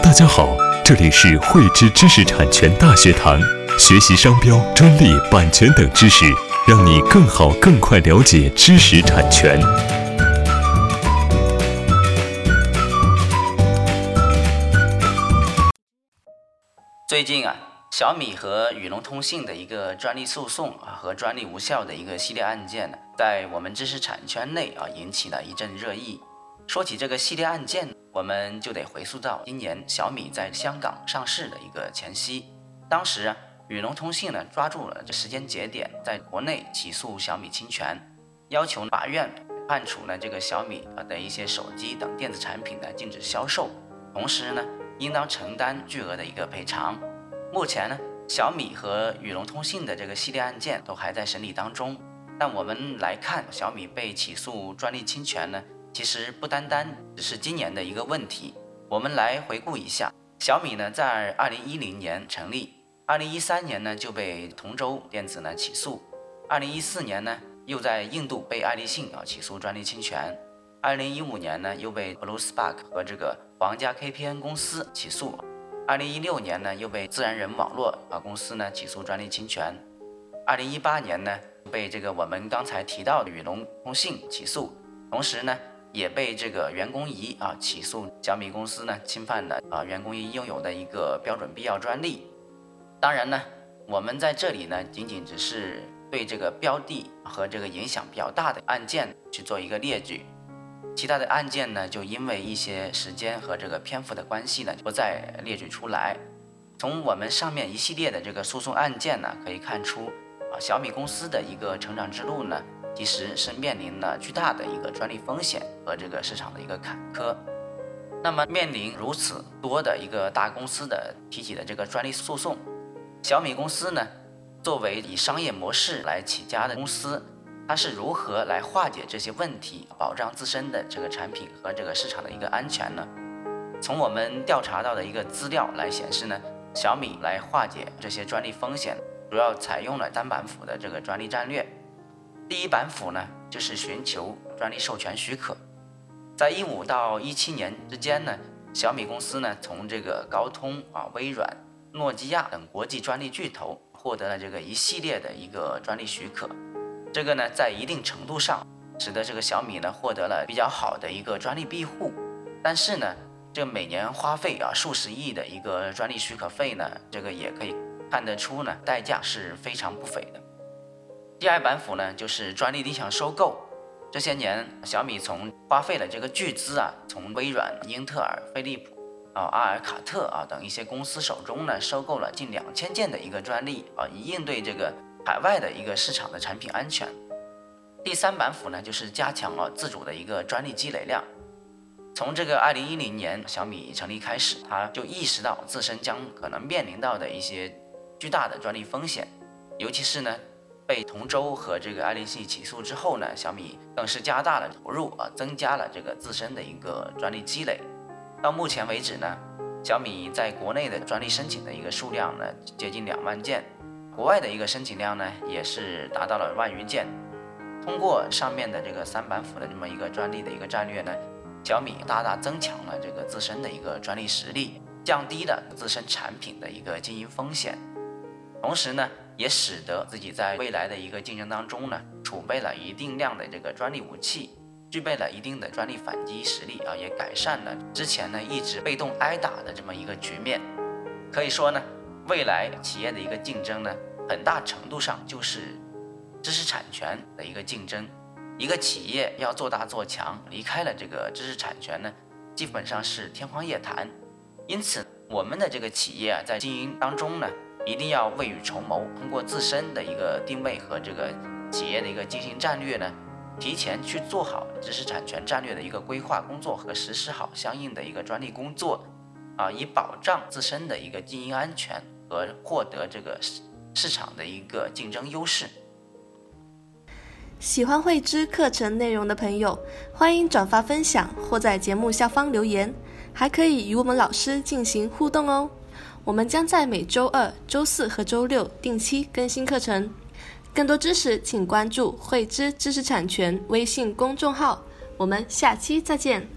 大家好，这里是汇知知识产权大学堂，学习商标、专利、版权等知识，让你更好、更快了解知识产权。最近啊，小米和宇龙通信的一个专利诉讼啊和专利无效的一个系列案件呢，在我们知识产权内啊引起了一阵热议。说起这个系列案件，我们就得回溯到今年小米在香港上市的一个前夕。当时啊，宇龙通信呢抓住了这时间节点，在国内起诉小米侵权，要求法院判处呢这个小米啊的一些手机等电子产品呢禁止销售，同时呢。应当承担巨额的一个赔偿。目前呢，小米和宇龙通信的这个系列案件都还在审理当中。但我们来看，小米被起诉专利侵权呢，其实不单单只是今年的一个问题。我们来回顾一下，小米呢在二零一零年成立，二零一三年呢就被同洲电子呢起诉，二零一四年呢又在印度被爱立信啊起诉专利侵权。二零一五年呢，又被 Blue Spark 和这个皇家 KPN 公司起诉。二零一六年呢，又被自然人网络啊公司呢起诉专利侵权。二零一八年呢，被这个我们刚才提到的宇龙通信起诉，同时呢，也被这个袁工仪啊起诉小米公司呢侵犯了啊袁工仪拥有的一个标准必要专利。当然呢，我们在这里呢，仅仅只是对这个标的和这个影响比较大的案件去做一个列举。其他的案件呢，就因为一些时间和这个篇幅的关系呢，不再列举出来。从我们上面一系列的这个诉讼案件呢，可以看出，啊，小米公司的一个成长之路呢，其实是面临了巨大的一个专利风险和这个市场的一个坎坷。那么，面临如此多的一个大公司的提起的这个专利诉讼，小米公司呢，作为以商业模式来起家的公司。它是如何来化解这些问题，保障自身的这个产品和这个市场的一个安全呢？从我们调查到的一个资料来显示呢，小米来化解这些专利风险，主要采用了单板斧的这个专利战略。第一板斧呢，就是寻求专利授权许可。在一五到一七年之间呢，小米公司呢从这个高通啊、微软、诺基亚等国际专利巨头获得了这个一系列的一个专利许可。这个呢，在一定程度上，使得这个小米呢获得了比较好的一个专利庇护。但是呢，这每年花费啊数十亿的一个专利许可费呢，这个也可以看得出呢，代价是非常不菲的。第二板斧呢，就是专利定向收购。这些年，小米从花费了这个巨资啊，从微软、英特尔、飞利浦啊、阿尔卡特啊等一些公司手中呢，收购了近两千件的一个专利啊，以应对这个。海外的一个市场的产品安全。第三板斧呢，就是加强了自主的一个专利积累量。从这个二零一零年小米成立开始，他就意识到自身将可能面临到的一些巨大的专利风险，尤其是呢被同洲和这个爱立信起诉之后呢，小米更是加大了投入啊，增加了这个自身的一个专利积累。到目前为止呢，小米在国内的专利申请的一个数量呢，接近两万件。国外的一个申请量呢，也是达到了万余件。通过上面的这个三板斧的这么一个专利的一个战略呢，小米大大增强了这个自身的一个专利实力，降低了自身产品的一个经营风险，同时呢，也使得自己在未来的一个竞争当中呢，储备了一定量的这个专利武器，具备了一定的专利反击实力啊，也改善了之前呢一直被动挨打的这么一个局面。可以说呢。未来企业的一个竞争呢，很大程度上就是知识产权的一个竞争。一个企业要做大做强，离开了这个知识产权呢，基本上是天方夜谭。因此，我们的这个企业啊，在经营当中呢，一定要未雨绸缪，通过自身的一个定位和这个企业的一个经营战略呢，提前去做好知识产权战略的一个规划工作和实施好相应的一个专利工作，啊，以保障自身的一个经营安全。和获得这个市场的一个竞争优势。喜欢慧知课程内容的朋友，欢迎转发分享或在节目下方留言，还可以与我们老师进行互动哦。我们将在每周二、周四和周六定期更新课程。更多知识，请关注慧知知识产权微信公众号。我们下期再见。